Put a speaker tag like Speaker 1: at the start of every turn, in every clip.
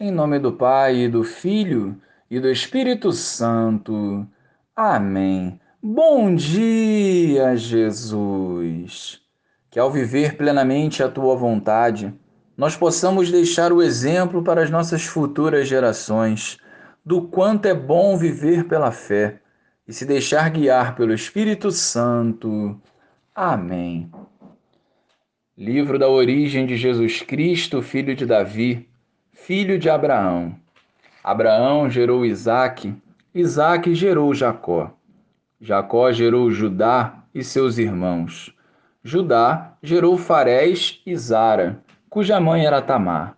Speaker 1: Em nome do Pai, e do Filho e do Espírito Santo. Amém. Bom dia, Jesus. Que ao viver plenamente a tua vontade, nós possamos deixar o exemplo para as nossas futuras gerações do quanto é bom viver pela fé e se deixar guiar pelo Espírito Santo. Amém. Livro da origem de Jesus Cristo, filho de Davi filho de Abraão. Abraão gerou Isaque, Isaque gerou Jacó. Jacó gerou Judá e seus irmãos. Judá gerou Farés e Zara, cuja mãe era Tamar.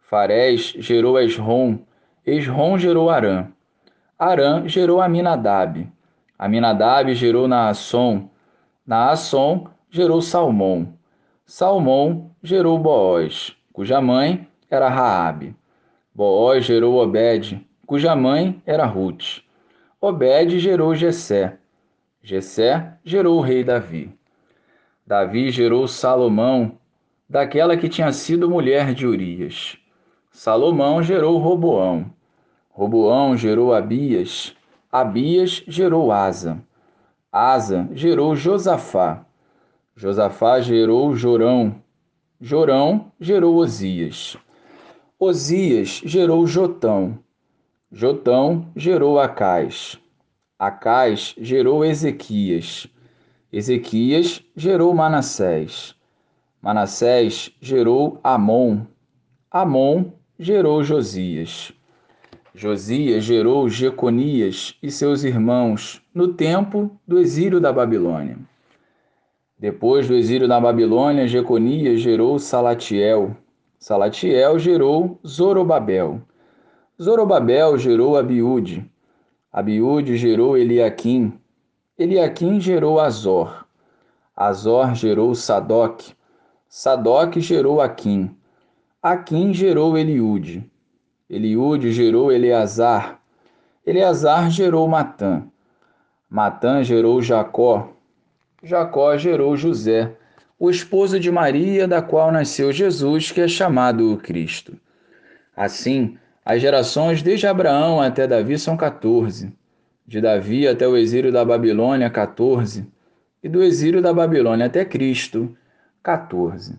Speaker 1: Farés gerou Esrom, Esrom gerou Arã. Arã gerou Aminadab. Aminadab gerou Naasson. Naasson gerou Salmão. Salmão gerou Boaz, cuja mãe era Raabe. Boaz gerou Obed, cuja mãe era Ruth. Obed gerou Jessé. Jessé gerou o rei Davi. Davi gerou Salomão, daquela que tinha sido mulher de Urias. Salomão gerou Roboão. Roboão gerou Abias. Abias gerou Asa. Asa gerou Josafá. Josafá gerou Jorão. Jorão gerou Osias. Osias gerou Jotão. Jotão gerou Acais. Acais gerou Ezequias. Ezequias gerou Manassés. Manassés gerou Amon. Amon gerou Josias. Josias gerou Jeconias e seus irmãos no tempo do exílio da Babilônia. Depois do exílio da Babilônia, Jeconias gerou Salatiel. Salatiel gerou Zorobabel. Zorobabel gerou Abiúde. Abiúde gerou Eliaquim. Eliaquim gerou Azor. Azor gerou Sadoc. Sadoc gerou Aquim. Aquim gerou Eliúde. Eliúde gerou Eleazar. Eleazar gerou Matã. Matã gerou Jacó. Jacó gerou José o esposo de Maria, da qual nasceu Jesus, que é chamado o Cristo. Assim, as gerações desde Abraão até Davi são 14, de Davi até o exílio da Babilônia, 14, e do exílio da Babilônia até Cristo, 14.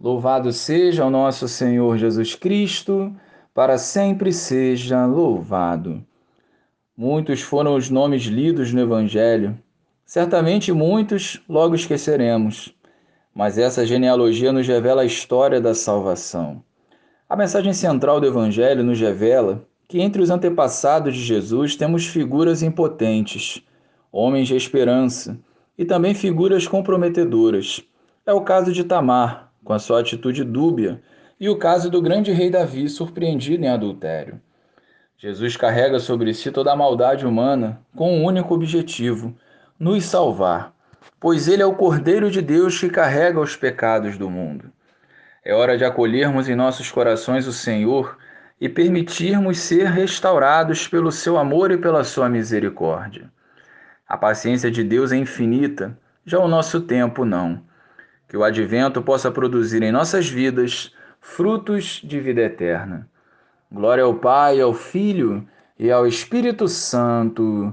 Speaker 1: Louvado seja o nosso Senhor Jesus Cristo, para sempre seja louvado. Muitos foram os nomes lidos no Evangelho, certamente muitos logo esqueceremos mas essa genealogia nos revela a história da salvação. A mensagem central do Evangelho nos revela que entre os antepassados de Jesus temos figuras impotentes, homens de esperança e também figuras comprometedoras. É o caso de Tamar, com a sua atitude dúbia, e o caso do grande rei Davi, surpreendido em adultério. Jesus carrega sobre si toda a maldade humana com um único objetivo: nos salvar pois ele é o Cordeiro de Deus que carrega os pecados do mundo. É hora de acolhermos em nossos corações o Senhor e permitirmos ser restaurados pelo seu amor e pela sua misericórdia. A paciência de Deus é infinita, já o nosso tempo não. Que o advento possa produzir em nossas vidas frutos de vida eterna. Glória ao Pai, ao Filho e ao Espírito Santo